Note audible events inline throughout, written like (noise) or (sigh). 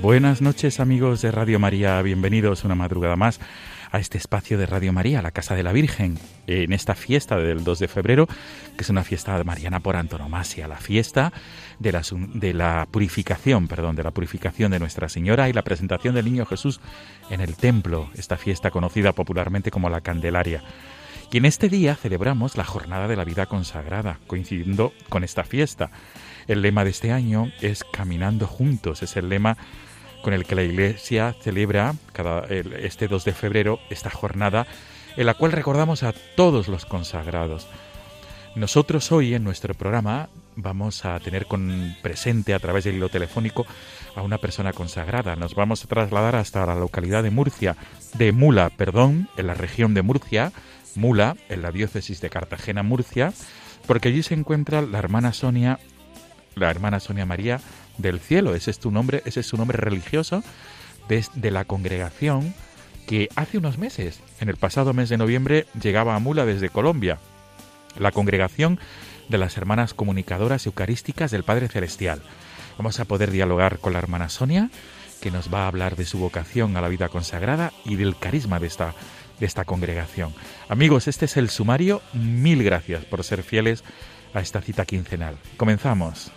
Buenas noches amigos de Radio María, bienvenidos una madrugada más a este espacio de Radio María, la Casa de la Virgen, en esta fiesta del 2 de febrero, que es una fiesta mariana por antonomasia, la fiesta de la, purificación, perdón, de la purificación de Nuestra Señora y la presentación del Niño Jesús en el templo, esta fiesta conocida popularmente como la Candelaria. Y en este día celebramos la Jornada de la Vida Consagrada, coincidiendo con esta fiesta. El lema de este año es Caminando Juntos, es el lema con el que la Iglesia celebra cada, el- este 2 de febrero esta jornada en la cual recordamos a todos los consagrados. Nosotros hoy en nuestro programa vamos a tener con presente a través del hilo telefónico a una persona consagrada. Nos vamos a trasladar hasta la localidad de Murcia, de Mula, perdón, en la región de Murcia, Mula, en la diócesis de Cartagena, Murcia, porque allí se encuentra la hermana Sonia, la hermana Sonia María del Cielo. Ese es tu nombre, ese es su nombre religioso de, de la congregación que hace unos meses, en el pasado mes de noviembre, llegaba a Mula desde Colombia. La congregación de las hermanas comunicadoras eucarísticas del Padre Celestial. Vamos a poder dialogar con la hermana Sonia, que nos va a hablar de su vocación a la vida consagrada y del carisma de esta, de esta congregación. Amigos, este es el sumario. Mil gracias por ser fieles a esta cita quincenal. Comenzamos.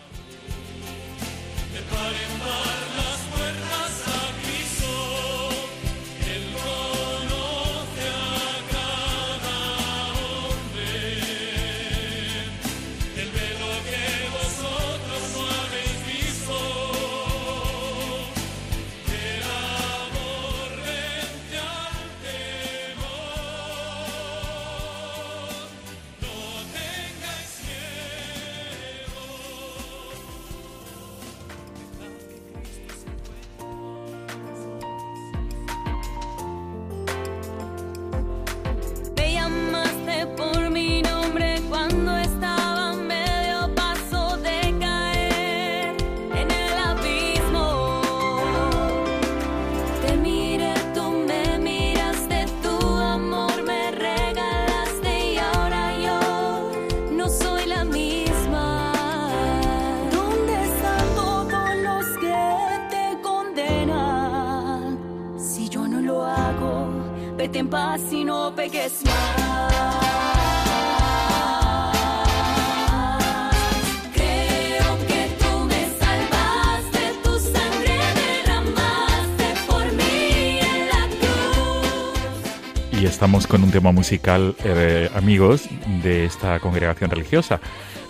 Y estamos con un tema musical, eh, amigos, de esta congregación religiosa,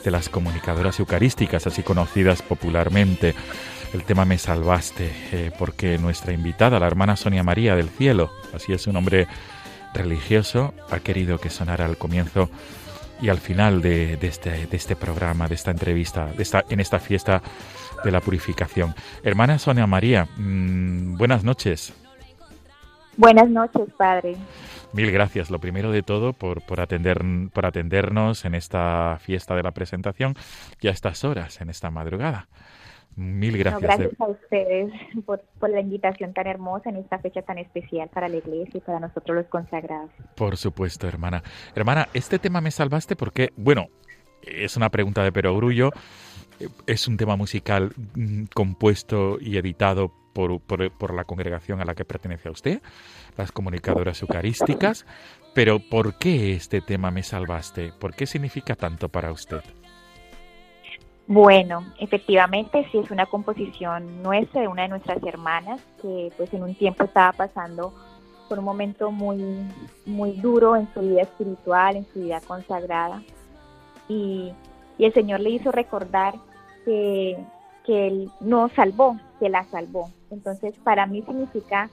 de las comunicadoras eucarísticas, así conocidas popularmente. El tema Me Salvaste, eh, porque nuestra invitada, la hermana Sonia María del Cielo, así es su nombre religioso, ha querido que sonara al comienzo y al final de, este, de este programa, de esta entrevista, de esta, en esta fiesta de la purificación. Hermana Sonia María, mm, buenas noches. Buenas noches, padre. Mil gracias, lo primero de todo, por, por, atender, por atendernos en esta fiesta de la presentación y a estas horas, en esta madrugada. Mil No, gracias. gracias de- a ustedes por, por la invitación tan hermosa en esta fecha tan especial para la iglesia y para nosotros los consagrados. Por supuesto, hermana. Hermana, este tema me salvaste porque, bueno, es una pregunta de perogrullo. es un tema musical mm, compuesto y editado por, por, por la congregación a la que pertenece a usted, las comunicadoras eucarísticas, pero ¿por qué este tema Me Salvaste? ¿Por qué significa tanto para usted? Bueno, efectivamente sí es una composición nuestra, de una de nuestras hermanas, que pues en un tiempo estaba pasando por un momento muy, muy duro en su vida espiritual, en su vida consagrada. Y, y el Señor le hizo recordar que, que Él nos salvó, que la salvó. Entonces para mí significa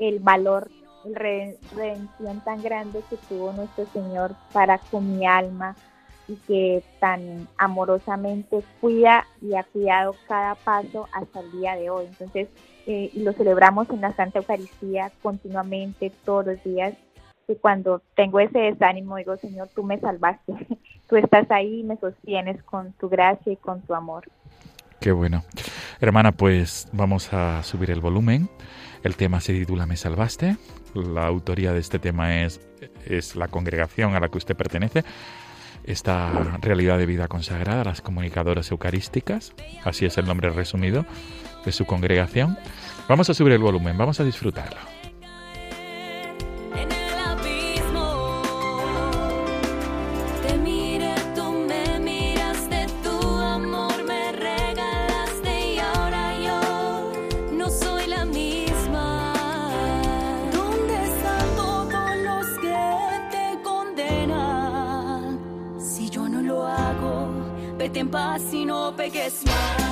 el valor, el re- redención tan grande que tuvo nuestro Señor para con mi alma, y que tan amorosamente cuida y ha cuidado cada paso hasta el día de hoy. Entonces, eh, y lo celebramos en la Santa Eucaristía continuamente, todos los días, que cuando tengo ese desánimo digo, Señor, tú me salvaste, (laughs) tú estás ahí y me sostienes con tu gracia y con tu amor. Qué bueno. Hermana, pues vamos a subir el volumen. El tema se titula Me salvaste. La autoría de este tema es, es la congregación a la que usted pertenece. Esta realidad de vida consagrada, las comunicadoras eucarísticas, así es el nombre resumido de su congregación. Vamos a subir el volumen, vamos a disfrutarlo. En paz y no peques más.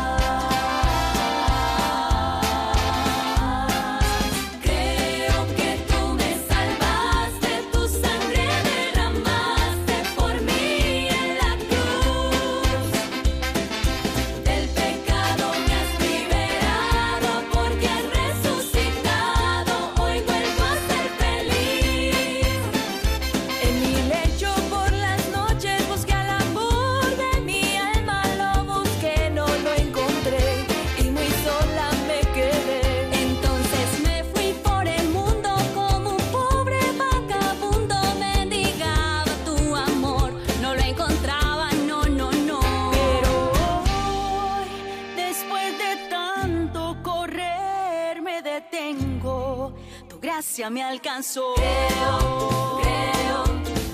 Me alcanzó. Creo, creo,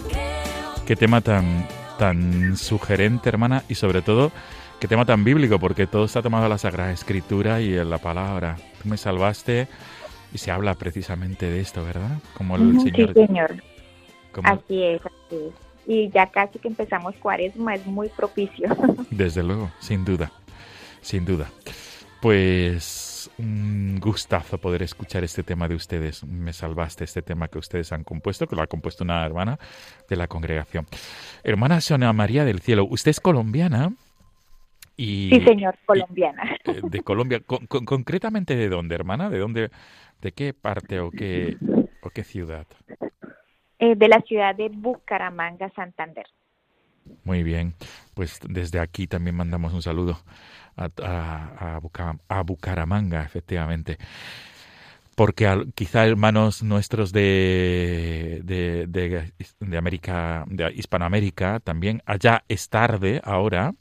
creo. Qué tema tan, tan sugerente, hermana, y sobre todo, qué tema tan bíblico, porque todo está tomado en la Sagrada Escritura y en la palabra. Tú me salvaste y se habla precisamente de esto, ¿verdad? Como el Ujú, Señor. Sí, Señor, como- así es, así es. Y ya casi que empezamos cuaresma, es muy propicio. Desde luego, sin duda, sin duda. Pues un gustazo poder escuchar este tema de ustedes. Me salvaste, este tema que ustedes han compuesto, que lo ha compuesto una hermana de la congregación. Hermana Sonia María del Cielo, usted es colombiana y Sí, señor, colombiana. eh, de Colombia. Con- con- concretamente de dónde, hermana? ¿De dónde? ¿De qué parte o qué o qué ciudad? Eh, de la ciudad de Bucaramanga, Santander. Muy bien, pues desde aquí también mandamos un saludo a, a, a Buca- a Bucaramanga, efectivamente. Porque quizá hermanos nuestros de, de, de, de América, de Hispanoamérica, también allá es tarde ahora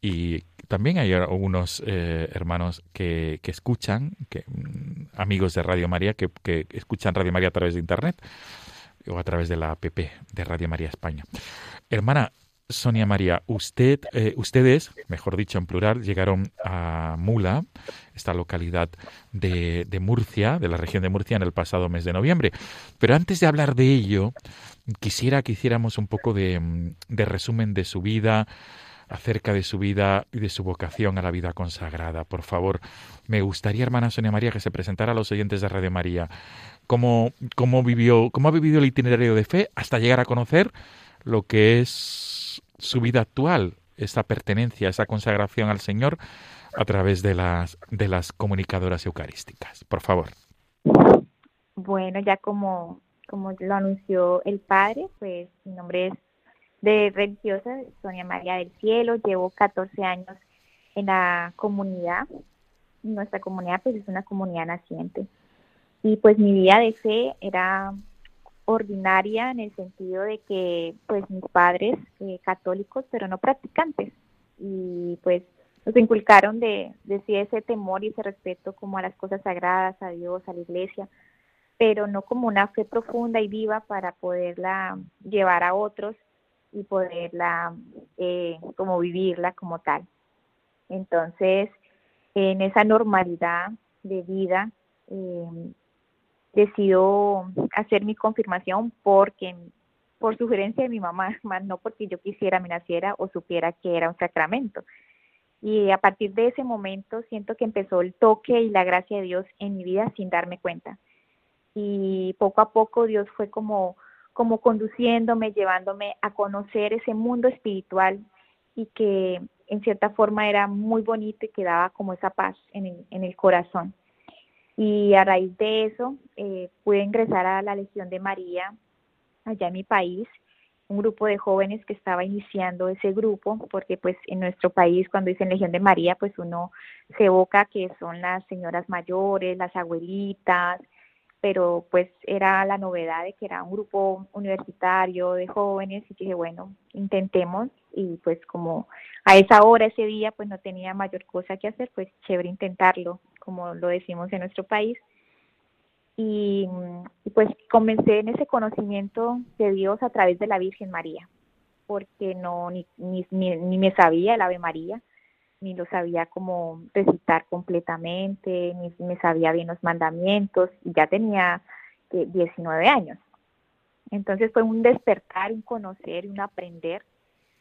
y también hay algunos eh, hermanos que, que escuchan, que, mm, amigos de Radio María, que, que escuchan Radio María a través de Internet o a través de la app de Radio María España. Hermana Sonia María, usted, eh, ustedes, mejor dicho en plural, llegaron a Mula, esta localidad de, Murcia, de la región de Murcia, en el pasado mes de noviembre. Pero antes de hablar de ello, quisiera que hiciéramos un poco de, de resumen de su vida, acerca de su vida y de su vocación a la vida consagrada. Por favor, me gustaría, hermana Sonia María, que se presentara a los oyentes de Radio María. ¿Cómo, cómo, vivió, ¿Cómo ha vivido el itinerario de fe hasta llegar a conocer lo que es su vida actual, esa pertenencia, esa consagración al Señor a través de las, de las comunicadoras eucarísticas? Por favor. Bueno, ya como, como lo anunció el padre, pues mi nombre es de religiosa Sonia María del Cielo, llevo 14 años en la comunidad. Nuestra comunidad pues es una comunidad naciente. Y pues mi vida de fe era ordinaria en el sentido de que pues mis padres eh, católicos pero no practicantes y pues nos inculcaron de, de sí ese temor y ese respeto como a las cosas sagradas, a Dios, a la iglesia, pero no como una fe profunda y viva para poderla llevar a otros y poderla eh, como vivirla como tal. Entonces, en esa normalidad de vida, eh, decido hacer mi confirmación porque por sugerencia de mi mamá, (laughs) no porque yo quisiera me naciera o supiera que era un sacramento. Y a partir de ese momento siento que empezó el toque y la gracia de Dios en mi vida sin darme cuenta. Y poco a poco Dios fue como, como conduciéndome, llevándome a conocer ese mundo espiritual y que en cierta forma era muy bonito y que daba como esa paz en el, en el corazón. Y a raíz de eso eh, pude ingresar a la Legión de María allá en mi país, un grupo de jóvenes que estaba iniciando ese grupo, porque pues en nuestro país cuando dicen Legión de María, pues uno se evoca que son las señoras mayores, las abuelitas, pero pues era la novedad de que era un grupo universitario de jóvenes y dije, bueno, intentemos y pues como a esa hora, ese día, pues no tenía mayor cosa que hacer, pues chévere intentarlo, como lo decimos en nuestro país. Y, pues comencé en ese conocimiento de Dios a través de la Virgen María, porque no ni, ni, ni, ni me sabía el Ave María, ni lo sabía como recitar completamente, ni me sabía bien los mandamientos, y ya tenía eh, 19 años. Entonces fue un despertar, un conocer, un aprender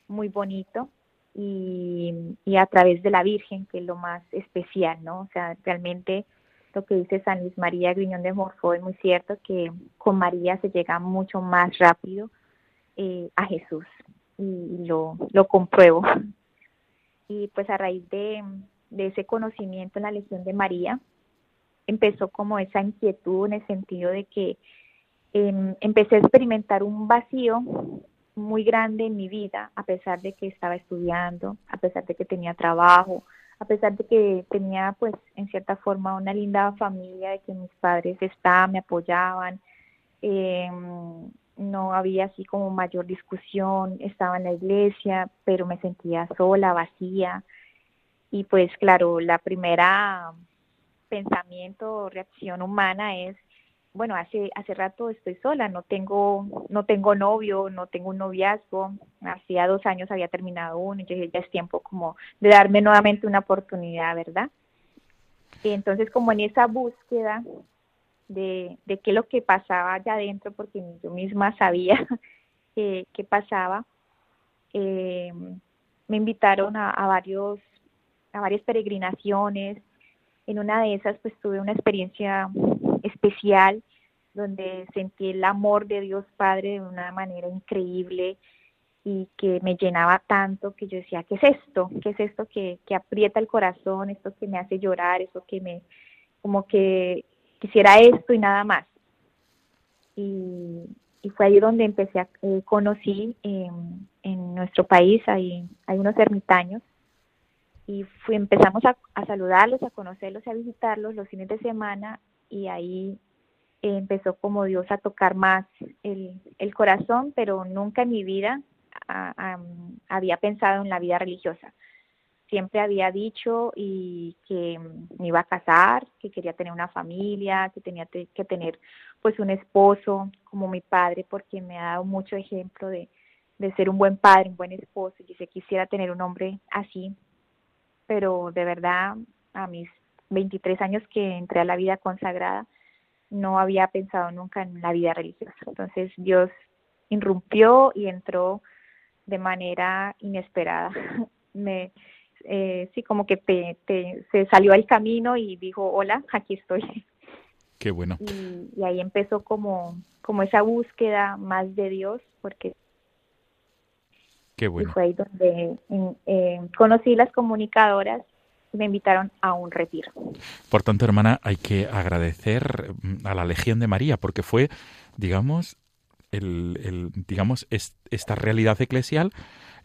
muy bonito y, a través de la Virgen, que es lo más especial, ¿no? O sea, realmente lo que dice San Luis María Griñón de Morfó es muy cierto, que con María se llega mucho más rápido eh, a Jesús y lo, lo compruebo y pues a raíz de, de, ese conocimiento en la Legión de María, empezó como esa inquietud en el sentido de que eh, empecé a experimentar un vacío muy grande en mi vida, a pesar de que estaba estudiando, a pesar de que tenía trabajo, a pesar de que tenía pues en cierta forma una linda familia, de que mis padres estaban, me apoyaban, eh, no había así como mayor discusión, estaba en la iglesia, pero me sentía sola, vacía. Y pues claro, la primera pensamiento o reacción humana es, bueno, hace hace rato estoy sola, no tengo no tengo novio, no tengo un noviazgo, hacía dos años había terminado uno y ya es tiempo como de darme nuevamente una oportunidad, ¿verdad? Y entonces como en esa búsqueda de, de qué es lo que pasaba allá adentro, porque yo misma sabía (laughs) qué que pasaba. Eh, me invitaron a, a, varios, a varias peregrinaciones. En una de esas, pues tuve una experiencia especial donde sentí el amor de Dios Padre de una manera increíble y que me llenaba tanto que yo decía, ¿qué es esto? ¿Qué es esto que, que aprieta el corazón? Esto que me hace llorar, eso que me, como que quisiera esto y nada más. Y, y fue ahí donde empecé a eh, conocí eh, en nuestro país hay, hay unos ermitaños y fui, empezamos a, a, saludarlos, a conocerlos, a visitarlos los fines de semana y ahí empezó como Dios a tocar más el, el corazón, pero nunca en mi vida a, a, había pensado en la vida religiosa. Siempre había dicho y que me iba a casar, que quería tener una familia, que tenía que tener pues un esposo como mi padre, porque me ha dado mucho ejemplo de, de ser un buen padre, un buen esposo, y se quisiera tener un hombre así, pero de verdad a mis 23 años que entré a la vida consagrada, no había pensado nunca en la vida religiosa. Entonces Dios irrumpió y entró de manera inesperada. (laughs) me eh, sí, como que te, te, se salió al camino y dijo, hola, aquí estoy. (laughs) Qué bueno. Y, y, ahí empezó como, como esa búsqueda más de Dios, porque Qué bueno. y fue ahí donde eh, conocí las comunicadoras me invitaron a un retiro. Por tanto, hermana, hay que agradecer mm, a la Legión de María, porque fue, digamos, el, el digamos, es, esta realidad eclesial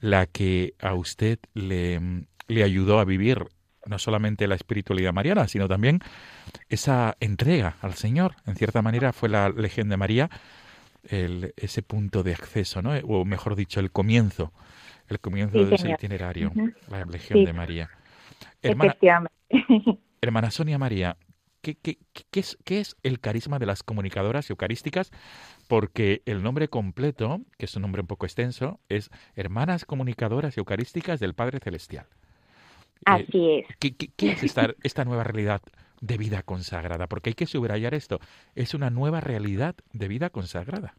la que a usted le, le ayudó a vivir no solamente la espiritualidad mariana, sino también esa entrega al Señor. En cierta manera fue la Legión de María el, ese punto de acceso, ¿no? O mejor dicho, el comienzo, el comienzo sí, de ese itinerario, uh -huh. la Legión sí. de María. Hermana, efectivamente. (laughs) hermana Sonia María, ¿qué, qué, qué es, ¿qué es el carisma de las comunicadoras eucarísticas? Porque el nombre completo, que es un nombre un poco extenso, es Hermanas Comunicadoras Eucarísticas del Padre Celestial. Eh, Así es. ¿Qué, qué- qué es esta, (laughs) esta nueva realidad de vida consagrada? Porque hay que subrayar esto. Es una nueva realidad de vida consagrada.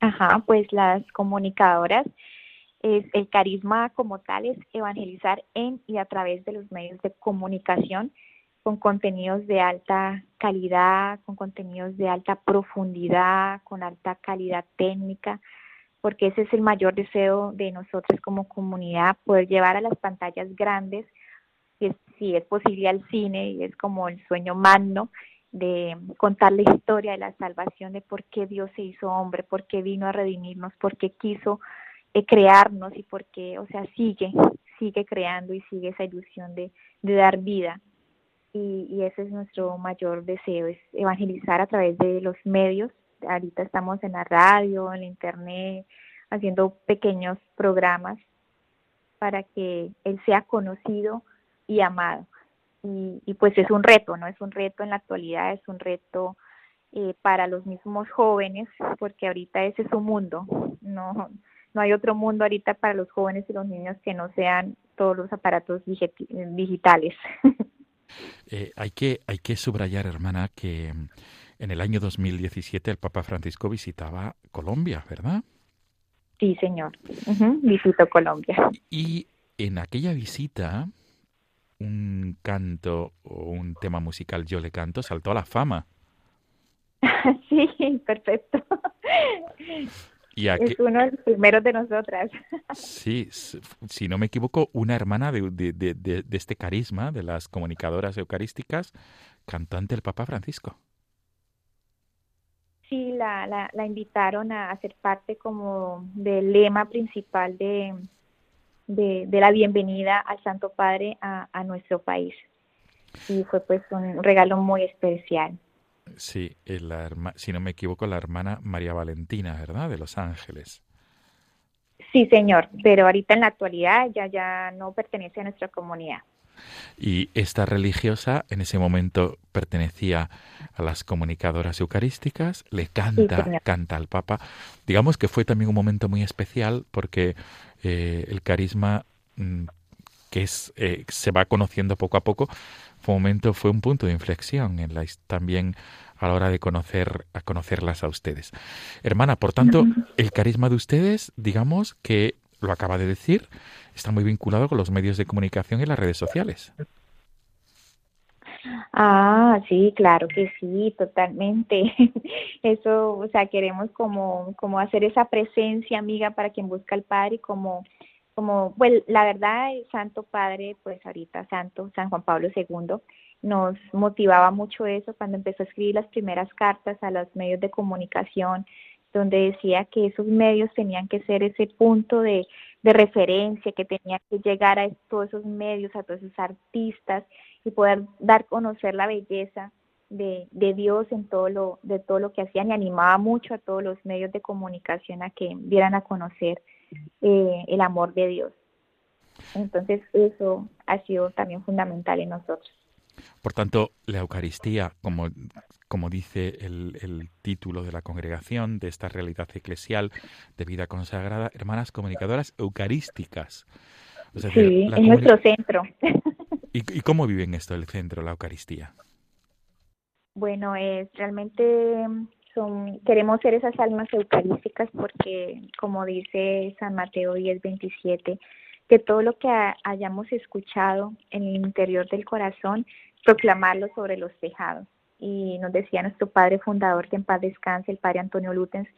Ajá, pues las comunicadoras, es, el carisma como tal es evangelizar en y a través de los medios de comunicación con contenidos de alta calidad, con contenidos de alta profundidad, con alta calidad técnica, porque ese es el mayor deseo de nosotros como comunidad, poder llevar a las pantallas grandes, si es, si es posible al cine, y es como el sueño magno, de contar la historia de la salvación, de por qué Dios se hizo hombre, por qué vino a redimirnos, por qué quiso eh, crearnos y por qué, o sea, sigue, sigue creando y sigue esa ilusión de, de dar vida. Y, y ese es nuestro mayor deseo, es evangelizar a través de los medios. Ahorita estamos en la radio, en la internet, haciendo pequeños programas para que Él sea conocido y amado y, y pues es un reto, ¿no? Es un reto en la actualidad, es un reto eh, para los mismos jóvenes, porque ahorita ese es su mundo, no, no hay otro mundo ahorita para los jóvenes y los niños que no sean todos los aparatos digiti- digitales. (laughs) Eh, hay, que, hay que subrayar, hermana, que mm, en el año 2017 el Papa Francisco visitaba Colombia, ¿verdad? sí, señor. Ujú, Visito Colombia. Y en aquella visita, un canto o un tema musical, Yo le canto, saltó a la fama. (laughs) sí, perfecto. (laughs) Y Es uno de los primeros de nosotras. (laughs) sí, si no me equivoco, una hermana de, de- de- de- de este carisma, de las comunicadoras eucarísticas, cantante del Papa Francisco. Sí, la, la, la invitaron a hacer parte como del lema principal de, de, de la bienvenida al Santo Padre a, a nuestro país. Y fue pues un regalo muy especial. Sí, la herma- si no me equivoco, la hermana María Valentina, ¿verdad? De Los Ángeles. Sí, señor, pero ahorita en la actualidad ya, ya no pertenece a nuestra comunidad. Y esta religiosa en ese momento pertenecía a las comunicadoras eucarísticas, le canta, canta al Papa. Digamos que fue también un momento muy especial porque eh, el carisma mm, que es, eh, se va conociendo poco a poco, momento, fue un punto de inflexión en la, también a la hora de conocer, a conocerlas a ustedes. Hermana, por tanto, el carisma de ustedes, digamos que lo acaba de decir, está muy vinculado con los medios de comunicación y las redes sociales. Ah, sí, claro que sí, totalmente. (laughs) Eso, o sea, queremos como, como hacer esa presencia amiga para quien busca al Padre y como, como, pues la verdad, el Santo Padre, pues ahorita Santo, San Juan Pablo II, nos motivaba mucho eso cuando empezó a escribir las primeras cartas a los medios de comunicación, donde decía que esos medios tenían que ser ese punto de, referencia, que tenía que llegar a todos esos medios, a todos esos artistas y poder dar conocer la belleza de, de Dios en todo lo, de todo lo que hacían y animaba mucho a todos los medios de comunicación a que dieran a conocer eh, el amor de Dios. Entonces eso ha sido también fundamental en nosotros. Por tanto, la Eucaristía, como, como dice el, el título de la congregación, de esta realidad eclesial de vida consagrada, hermanas comunicadoras eucarísticas. Es Sí, comuni- nuestro centro. (laughs) ¿Y, ¿Y cómo viven esto el centro, la Eucaristía? Bueno, es realmente queremos ser esas almas eucarísticas porque, como dice San Mateo 10, 27, que todo lo que ha- hayamos escuchado en el interior del corazón, proclamarlo sobre los tejados. Y nos decía nuestro padre fundador, que en paz descanse, el padre Antonio Lutens,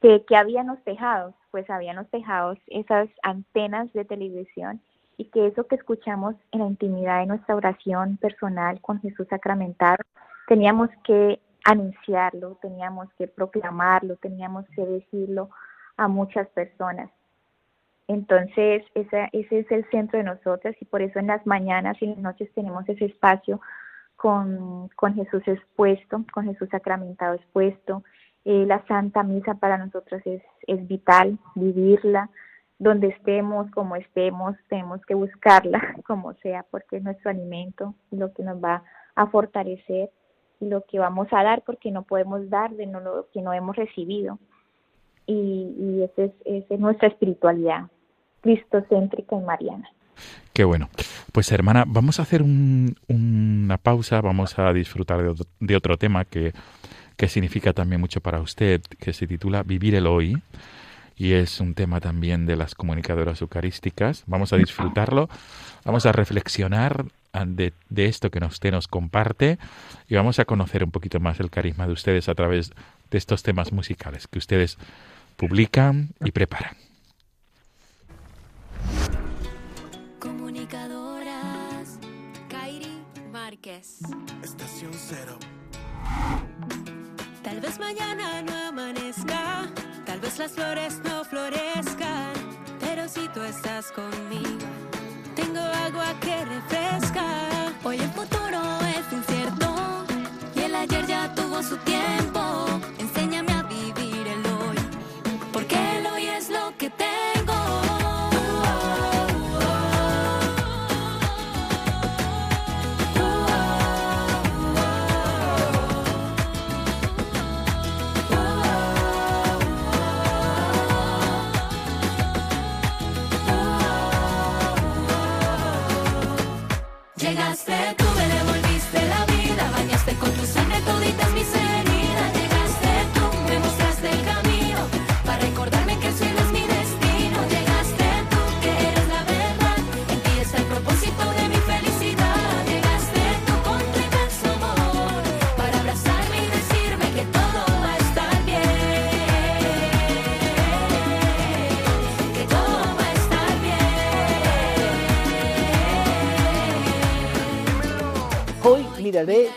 que, que había en los tejados, pues había en los tejados esas antenas de televisión y que eso que escuchamos en la intimidad de nuestra oración personal con Jesús sacramentado, teníamos que anunciarlo, teníamos que proclamarlo, teníamos que decirlo a muchas personas. Entonces, ese es el centro de nosotras y por eso en las mañanas y en las noches tenemos ese espacio con, Jesús expuesto, con Jesús sacramentado expuesto. Eh, la Santa Misa para nosotros es, es vital, vivirla, donde estemos, como estemos, tenemos que buscarla (laughs) como sea, porque es nuestro alimento, lo que nos va a fortalecer lo que vamos a dar, porque no podemos dar de no lo que no hemos recibido. Y, y esa es, es nuestra espiritualidad, cristocéntrica y mariana. Qué bueno. Pues hermana, vamos a hacer un- una pausa, vamos a disfrutar de otro, de otro tema que, que significa también mucho para usted, que se titula Vivir el Hoy. Y es un tema también de las comunicadoras eucarísticas. Vamos a disfrutarlo, vamos a reflexionar ah, de, de esto que nos- usted nos comparte y vamos a conocer un poquito más el carisma de ustedes a través de estos temas musicales que ustedes publican y preparan. Comunicadoras. Kairi Márquez. Estación cero. Tal vez mañana no amanezca, las flores no florezcan, pero si tú estás conmigo, tengo agua que refresca. Hoy el futuro es incierto y el ayer ya tuvo su tiempo.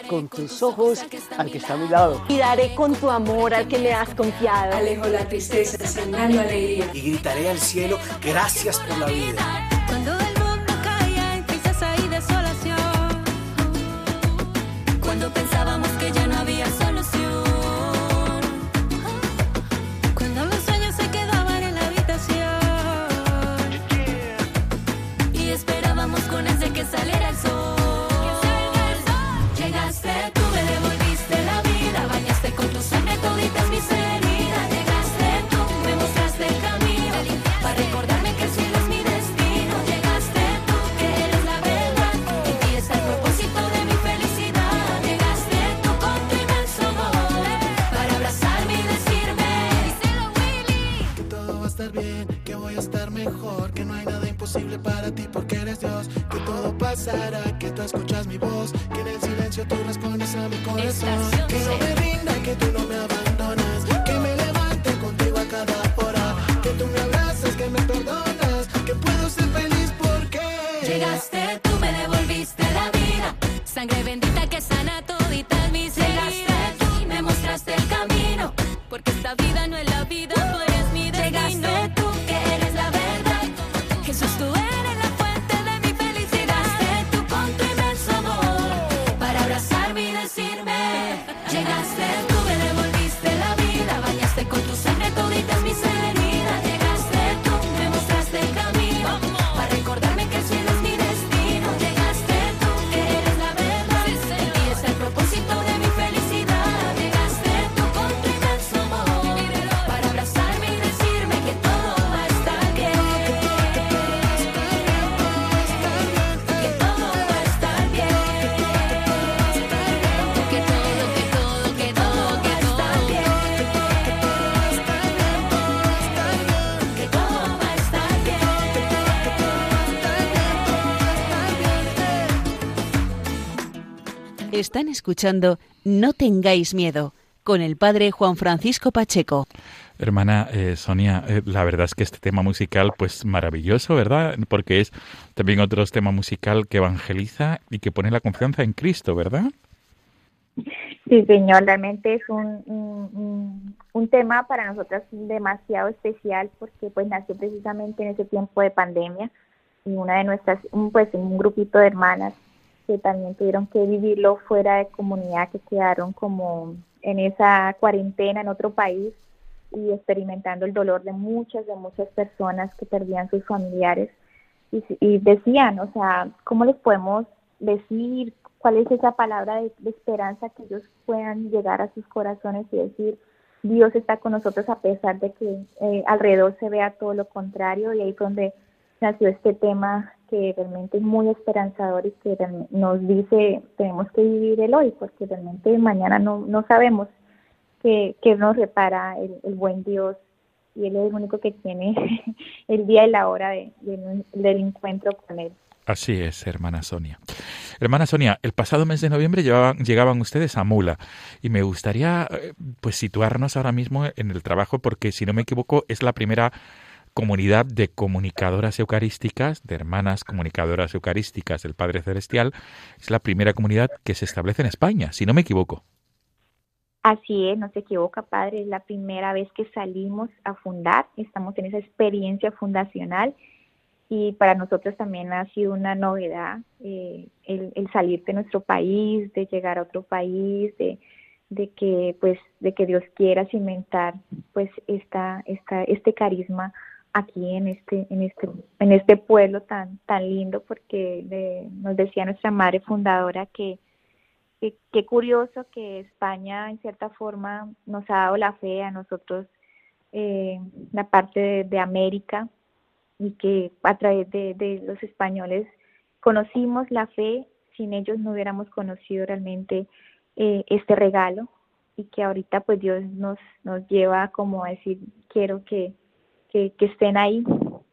Con tus ojos al que está a mi lado. Miraré con tu amor al que me has confiado. Alejo la tristeza, sembrando alegría. Y gritaré al cielo, gracias por la vida. Tú escuchas mi voz, que en el silencio tú respondes a mi corazón. Estación Que no me rinda, que tú no me Están escuchando No tengáis miedo con el padre Juan Francisco Pacheco. Hermana eh, Sonia, eh, la verdad es que este tema musical, pues maravilloso, ¿verdad? Porque es también otro tema musical que evangeliza y que pone la confianza en Cristo, ¿verdad? Sí, señor, realmente es un, un, tema para nosotras demasiado especial porque pues nació precisamente en ese tiempo de pandemia y una de nuestras, un, pues un grupito de hermanas que también tuvieron que vivirlo fuera de comunidad, que quedaron como en esa cuarentena en otro país y experimentando el dolor de muchas, de muchas personas que perdían sus familiares. Y, y decían, o sea, ¿cómo les podemos decir cuál es esa palabra de, esperanza que ellos puedan llegar a sus corazones y decir, Dios está con nosotros a pesar de que eh, alrededor se vea todo lo contrario y ahí fue donde nació este tema que realmente es muy esperanzador y que nos dice tenemos que vivir el hoy porque realmente mañana no, no sabemos que, que nos repara el, el buen Dios y Él es el único que tiene (laughs) el día y la hora de- de- del encuentro con Él. Así es, hermana Sonia. Hermana Sonia, el pasado mes de noviembre llevaban- llegaban ustedes a Mula y me gustaría eh, pues situarnos ahora mismo en el trabajo porque si no me equivoco es la primera comunidad de comunicadoras eucarísticas, de hermanas comunicadoras eucarísticas del Padre Celestial, es la primera comunidad que se establece en España, si no me equivoco. Así es, no se equivoca, padre, es la primera vez que salimos a fundar, estamos en esa experiencia fundacional y para nosotros también ha sido una novedad eh, el, el salir de nuestro país, de llegar a otro país, de, de que pues de que Dios quiera cimentar pues esta, esta este carisma aquí en este en este en este pueblo tan tan lindo porque nos decía nuestra madre fundadora que qué, curioso que España en cierta forma nos ha dado la fe a nosotros eh, la parte de, de América y que a través de, de los españoles conocimos la fe sin ellos no hubiéramos conocido realmente eh, este regalo y que ahorita pues Dios nos nos lleva como a decir quiero que que, que estén ahí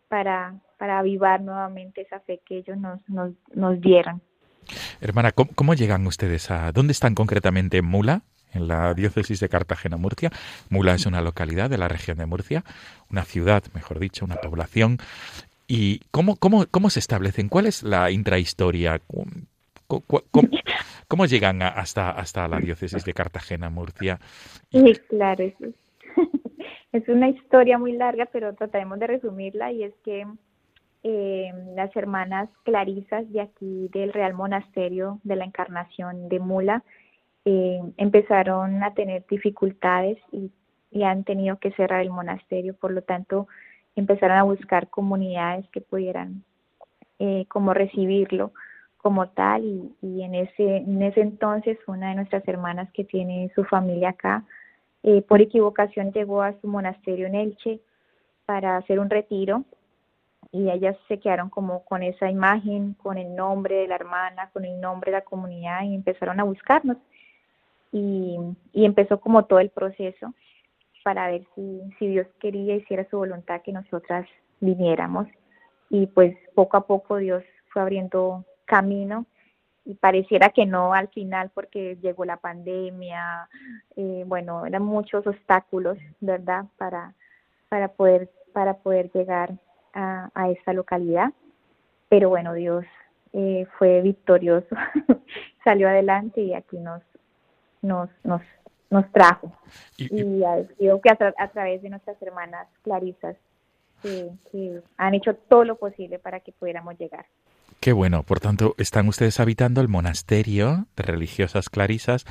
para para avivar nuevamente esa fe que ellos nos nos, nos dieron Hermana, ¿cómo, cómo llegan ustedes a... ¿Dónde están concretamente en Mula? En la diócesis de Cartagena-Murcia. Mula es una localidad de la región de Murcia, una ciudad, mejor dicho, una población. ¿Y cómo, cómo, cómo se establecen? ¿Cuál es la intrahistoria? ¿Cu- cu- cu- ¿Cómo, cómo llegan hasta, hasta la diócesis de Cartagena-Murcia? Sí, claro, eso es, es una historia muy larga, pero trataremos de resumirla y es que eh, las hermanas clarisas de aquí del Real Monasterio de la Encarnación de Mula eh, empezaron a tener dificultades y, y han tenido que cerrar el monasterio, por lo tanto empezaron a buscar comunidades que pudieran eh, como recibirlo como tal y, y en ese en ese entonces una de nuestras hermanas que tiene su familia acá eh, por equivocación llegó a su monasterio en Elche para hacer un retiro y ellas se quedaron como con esa imagen, con el nombre de la hermana, con el nombre de la comunidad y empezaron a buscarnos. Y, y empezó como todo el proceso para ver si, si Dios quería, hiciera su voluntad que nosotras viniéramos. Y pues poco a poco Dios fue abriendo camino y pareciera que no al final porque llegó la pandemia, eh, bueno, eran muchos obstáculos, ¿verdad? Para, para poder para poder llegar a, a esta localidad, pero bueno, Dios eh, fue victorioso, (laughs) salió adelante y aquí nos nos nos nos trajo y, ha sido que a, tra- a través de nuestras hermanas clarisas que, que han hecho todo lo posible para que pudiéramos llegar. Qué bueno, por tanto, están ustedes habitando el monasterio de religiosas clarisas,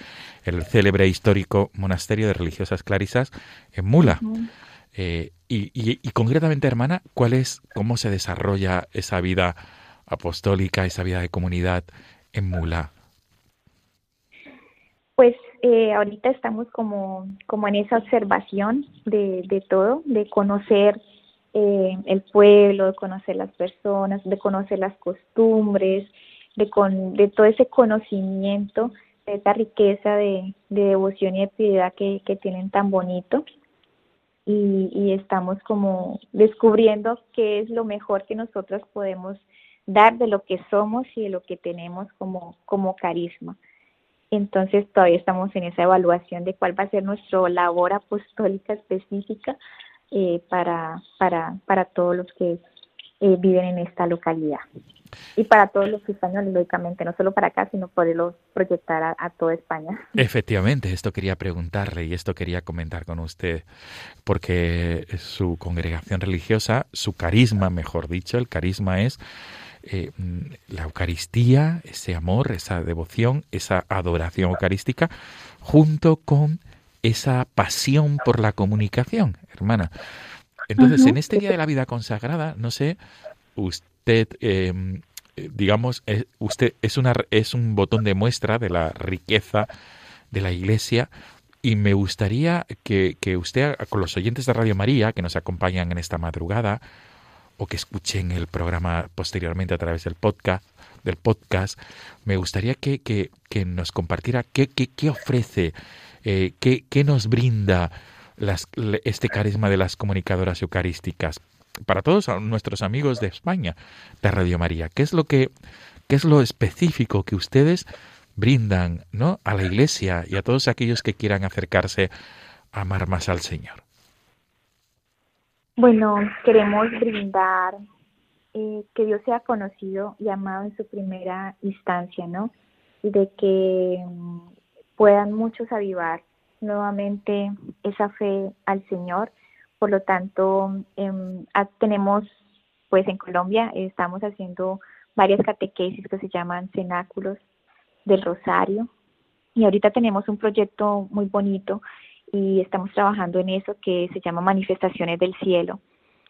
el célebre histórico monasterio de religiosas clarisas en Mula. Eh, y, y- y concretamente, hermana, ¿cuál es, cómo se desarrolla esa vida apostólica, esa vida de comunidad en Mula? Pues eh, ahorita estamos como, como en esa observación de, de todo, de conocer eh, el pueblo, de conocer las personas, de conocer las costumbres, de, con, de todo ese conocimiento, de esa riqueza de, de devoción y de piedad que, que tienen tan bonito. Y, y estamos como descubriendo qué es lo mejor que nosotros podemos dar de lo que somos y de lo que tenemos como, como carisma. Entonces todavía estamos en esa evaluación de cuál va a ser nuestra labor apostólica específica eh, para, para, para todos los que eh, viven en esta localidad. Y para todos los españoles, lógicamente, no solo para acá, sino poderlo proyectar a, toda España. (laughs) Efectivamente, esto quería preguntarle y esto quería comentar con usted, porque su congregación religiosa, su carisma, mejor dicho, el carisma es eh, la Eucaristía, ese amor, esa devoción, esa adoración eucarística, junto con esa pasión por la comunicación, hermana. Entonces, en este Día de la Vida Consagrada, no sé, usted, eh, digamos, eh, usted es, una, es un botón de muestra de la riqueza de la Iglesia y me gustaría que, que usted, con los oyentes de Radio María que nos acompañan en esta madrugada o que escuchen el programa posteriormente a través del podcast, del podcast me gustaría que, que, que nos compartiera qué, qué, qué ofrece, eh, qué, qué nos brinda este carisma de las comunicadoras eucarísticas para todos nuestros amigos de España de Radio María. ¿Qué es lo que qué es lo específico que ustedes brindan, ¿no? a la Iglesia y a todos aquellos que quieran acercarse a amar más al Señor? Bueno, queremos brindar eh, que Dios sea conocido y amado en su primera instancia, ¿no? Y de que mm, puedan muchos avivar nuevamente esa fe al Señor. Por lo tanto, em, ah, tenemos, pues en Colombia eh, estamos haciendo varias catequesis que se llaman cenáculos del Rosario. Y ahorita tenemos un proyecto muy bonito y estamos trabajando en eso que se llama Manifestaciones del Cielo.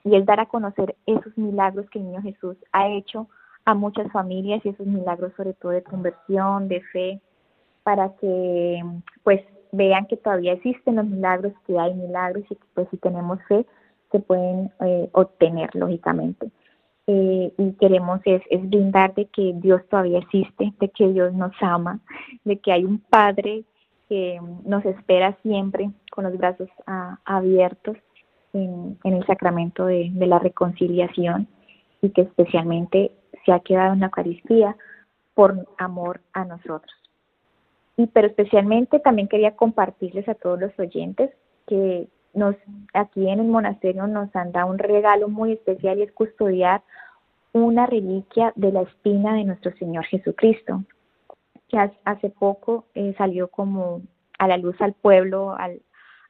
Y es dar a conocer esos milagros que el niño Jesús ha hecho a muchas familias y esos milagros sobre todo de conversión, de fe, para que pues vean que todavía existen los milagros, que hay milagros y que pues si tenemos fe se pueden eh, obtener lógicamente. Eh, y queremos es, es brindar de que Dios todavía existe, de que Dios nos ama, de que hay un Padre que nos espera siempre con los brazos a, abiertos en, en, el sacramento de, de, la reconciliación y que especialmente se ha quedado en la Eucaristía por amor a nosotros. Y pero especialmente también quería compartirles a todos los oyentes que nos aquí en el monasterio nos han dado un regalo muy especial y es custodiar una reliquia de la espina de nuestro Señor Jesucristo, que hace poco eh, salió como a la luz al pueblo, al,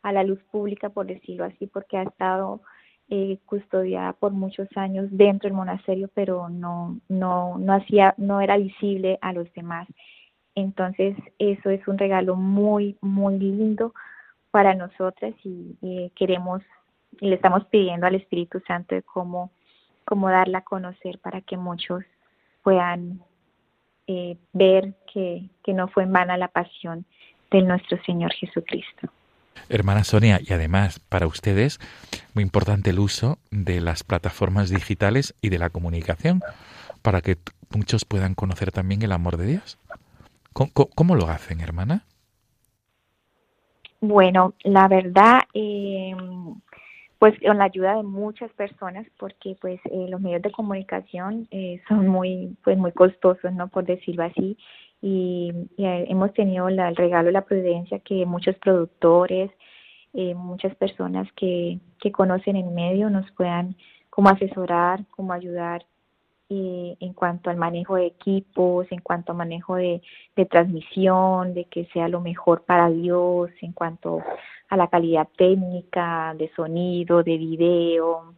a la luz pública, por decirlo así, porque ha estado eh, custodiada por muchos años dentro del monasterio, pero no, no, no, hacía, no era visible a los demás. Entonces, eso es un regalo muy, muy lindo para nosotras y, y queremos, y le estamos pidiendo al Espíritu Santo de cómo, cómo darla a conocer para que muchos puedan eh, ver que, que no fue en vana la pasión de nuestro Señor Jesucristo. Hermana Sonia, y además para ustedes, muy importante el uso de las plataformas digitales y de la comunicación para que muchos puedan conocer también el amor de Dios. ¿Cómo, lo hacen, hermana? Bueno, la verdad, eh, pues con la ayuda de muchas personas, porque pues eh, los medios de comunicación eh, son muy, pues muy costosos, no por decirlo así, y, y hemos tenido la, el regalo de la prudencia que muchos productores, eh, muchas personas que, que conocen el medio nos puedan como asesorar, como ayudar eh, en cuanto al manejo de equipos, en cuanto al manejo de, de, transmisión, de que sea lo mejor para Dios, en cuanto a la calidad técnica, de sonido, de video.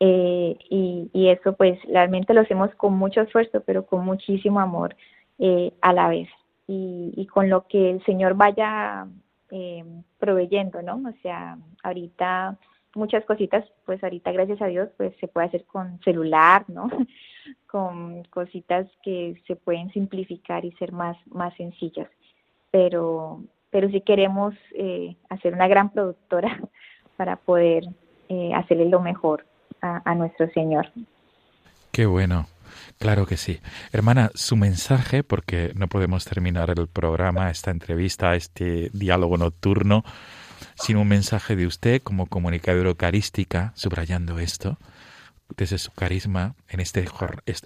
Eh, y, y, eso pues realmente lo hacemos con mucho esfuerzo, pero con muchísimo amor eh, a la vez. Y, y, con lo que el Señor vaya eh, proveyendo, ¿no? O sea, ahorita muchas cositas, pues ahorita gracias a Dios, pues se puede hacer con celular, ¿no? (laughs) con cositas que se pueden simplificar y ser más, más sencillas. Pero, pero sí queremos eh, hacer una gran productora (laughs) para poder eh, hacerle lo mejor a, a nuestro Señor. Qué bueno. Claro que sí. Hermana, su mensaje, porque no podemos terminar el programa, esta entrevista, este diálogo nocturno, sin un mensaje de usted como comunicadora eucarística, subrayando esto, desde su carisma en, este,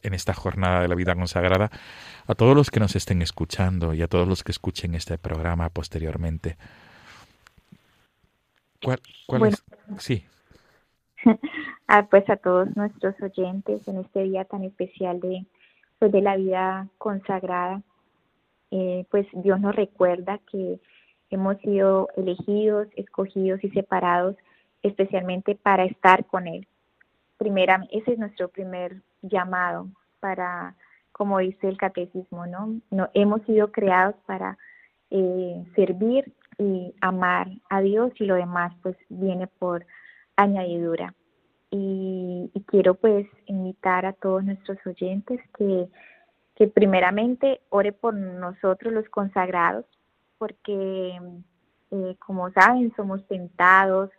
en esta jornada de la vida consagrada, a todos los que nos estén escuchando y a todos los que escuchen este programa posteriormente. ¿Cuál, cuál bueno, es? Sí. (laughs) Ah, pues a todos nuestros oyentes en este día tan especial de, pues de la vida consagrada, eh, pues Dios nos recuerda que hemos sido elegidos, escogidos y separados especialmente para estar con Él. Primera, ese es nuestro primer llamado para, como dice el catecismo, ¿no? hemos sido creados para eh, servir y amar a Dios y lo demás pues viene por añadidura. Y, y quiero pues invitar a todos nuestros oyentes que, que primeramente ore por nosotros los consagrados, porque eh, como saben somos tentados,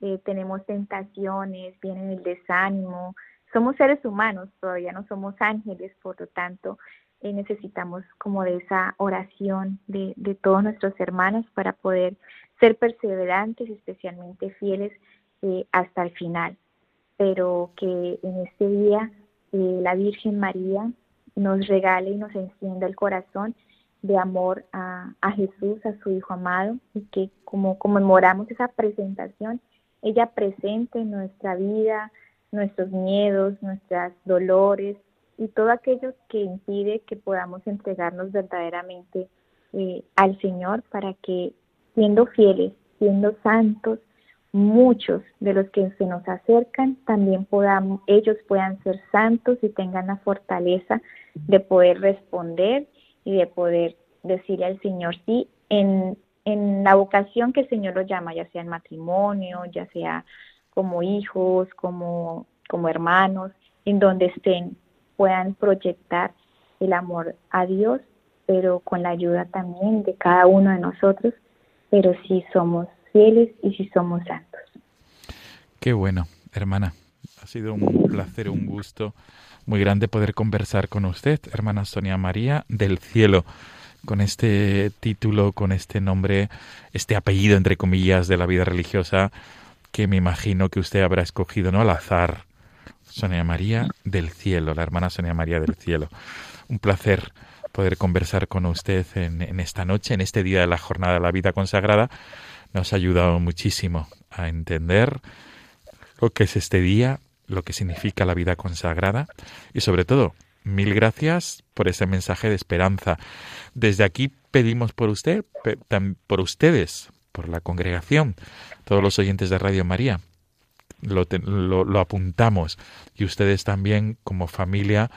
eh, tenemos tentaciones, viene el desánimo, somos seres humanos, todavía no somos ángeles, por lo tanto eh, necesitamos como de esa oración de, todos nuestros hermanos para poder ser perseverantes, especialmente fieles hasta el final. Pero que en este día la Virgen María nos regale y nos encienda el corazón de amor a, a Jesús, a su Hijo amado, y que como conmemoramos esa presentación, ella presente en nuestra vida, nuestros miedos, nuestros dolores y todo aquello que impide que podamos entregarnos verdaderamente eh, al Señor para que siendo fieles, siendo santos, muchos de los que se nos acercan también podamos, ellos puedan ser santos y tengan la fortaleza de poder responder y de poder decirle al Señor sí en, en la vocación que el Señor los llama, ya sea en matrimonio, ya sea como hijos, como, como hermanos, en donde estén, puedan proyectar el amor a Dios, pero con la ayuda también de cada uno de nosotros, pero si somos fieles y si somos santos. Qué bueno, hermana. Ha sido un placer, un gusto muy grande poder conversar con usted, hermana Sonia María del Cielo, con este título, con este nombre, este apellido, entre comillas, de la vida religiosa que me imagino que usted habrá escogido, ¿no? Al azar. Sonia María del Cielo, la hermana Sonia María del Cielo. Un placer poder conversar con usted en, esta noche, en este día de la jornada de la vida consagrada. Nos ha ayudado muchísimo a entender lo que es este día, lo que significa la vida consagrada y sobre todo, mil gracias por ese mensaje de esperanza. Desde aquí pedimos por usted, por ustedes, por la congregación, todos los oyentes de Radio María. Lo, lo, lo, apuntamos y ustedes también como familia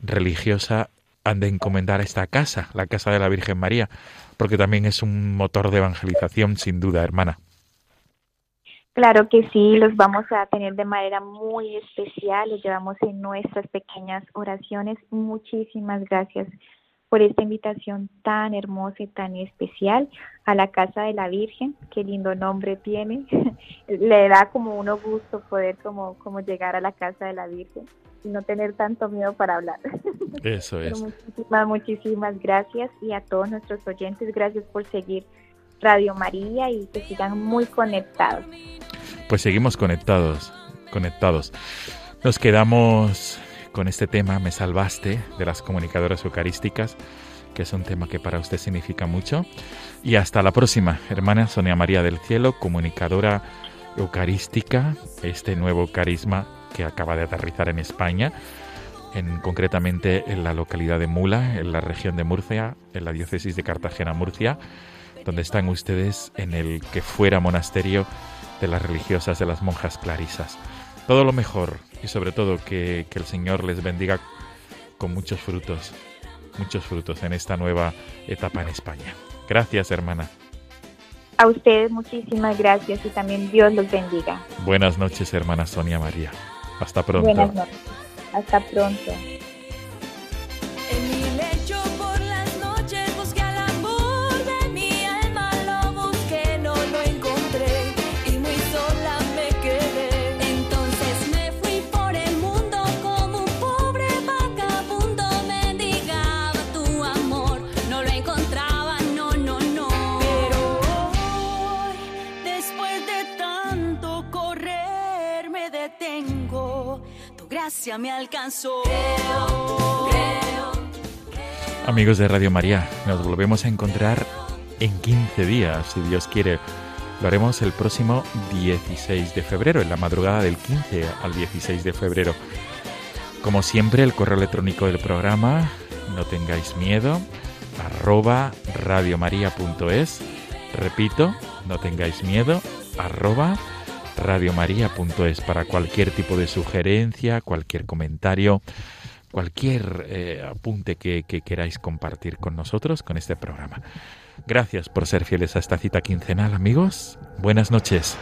religiosa han de encomendar esta casa, la casa de la Virgen María, porque también es un motor de evangelización sin duda, hermana. Claro que sí, los vamos a tener de manera muy especial, los llevamos en nuestras pequeñas oraciones. Muchísimas gracias por esta invitación tan hermosa y tan especial a la Casa de la Virgen. Qué lindo nombre tiene. (laughs) Le da como uno gusto poder como, como llegar a la Casa de la Virgen y no tener tanto miedo para hablar. Eso (laughs) es. Pero muchísimas, muchísimas gracias y a todos nuestros oyentes, gracias por seguir Radio María y que sigan muy conectados. Pues seguimos conectados, conectados. Nos quedamos con este tema Me salvaste de las comunicadoras eucarísticas, que es un tema que para usted significa mucho. Y hasta la próxima, hermana Sonia María del Cielo, comunicadora eucarística, este nuevo carisma que acaba de aterrizar en España, en, concretamente en la localidad de Mula, en la región de Murcia, en la diócesis de Cartagena-Murcia, donde están ustedes en el que fuera monasterio de las religiosas de las monjas clarisas. Todo lo mejor y sobre todo que, que el Señor les bendiga con muchos frutos, muchos frutos en esta nueva etapa en España. Gracias, hermana. A ustedes muchísimas gracias y también Dios los bendiga. Buenas noches, hermana Sonia María. Hasta pronto. Buenas noches. Hasta pronto. Me alcanzó. Amigos de Radio María, nos volvemos a encontrar en 15 días, si Dios quiere. Lo haremos el próximo 16 de febrero, en la madrugada del 15 al 16 de febrero. Como siempre, el correo electrónico del programa, no tengáis miedo, arroba radiomaria.es. Repito, no tengáis miedo, arroba radiomaria.es para cualquier tipo de sugerencia, cualquier comentario, cualquier eh, apunte que queráis compartir con nosotros con este programa. Gracias por ser fieles a esta cita quincenal, amigos. Buenas noches.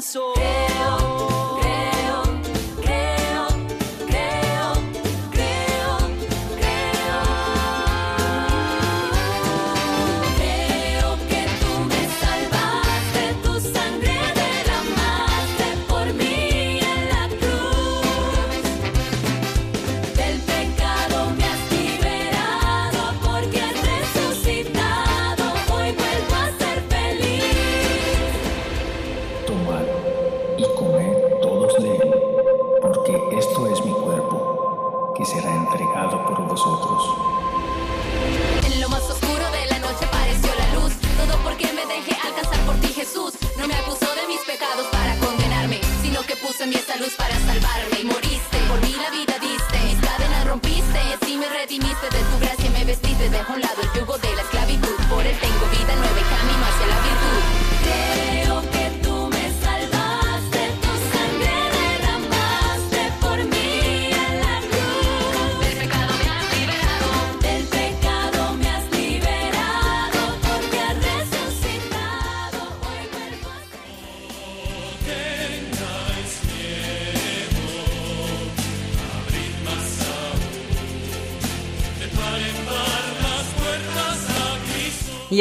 So. y comer.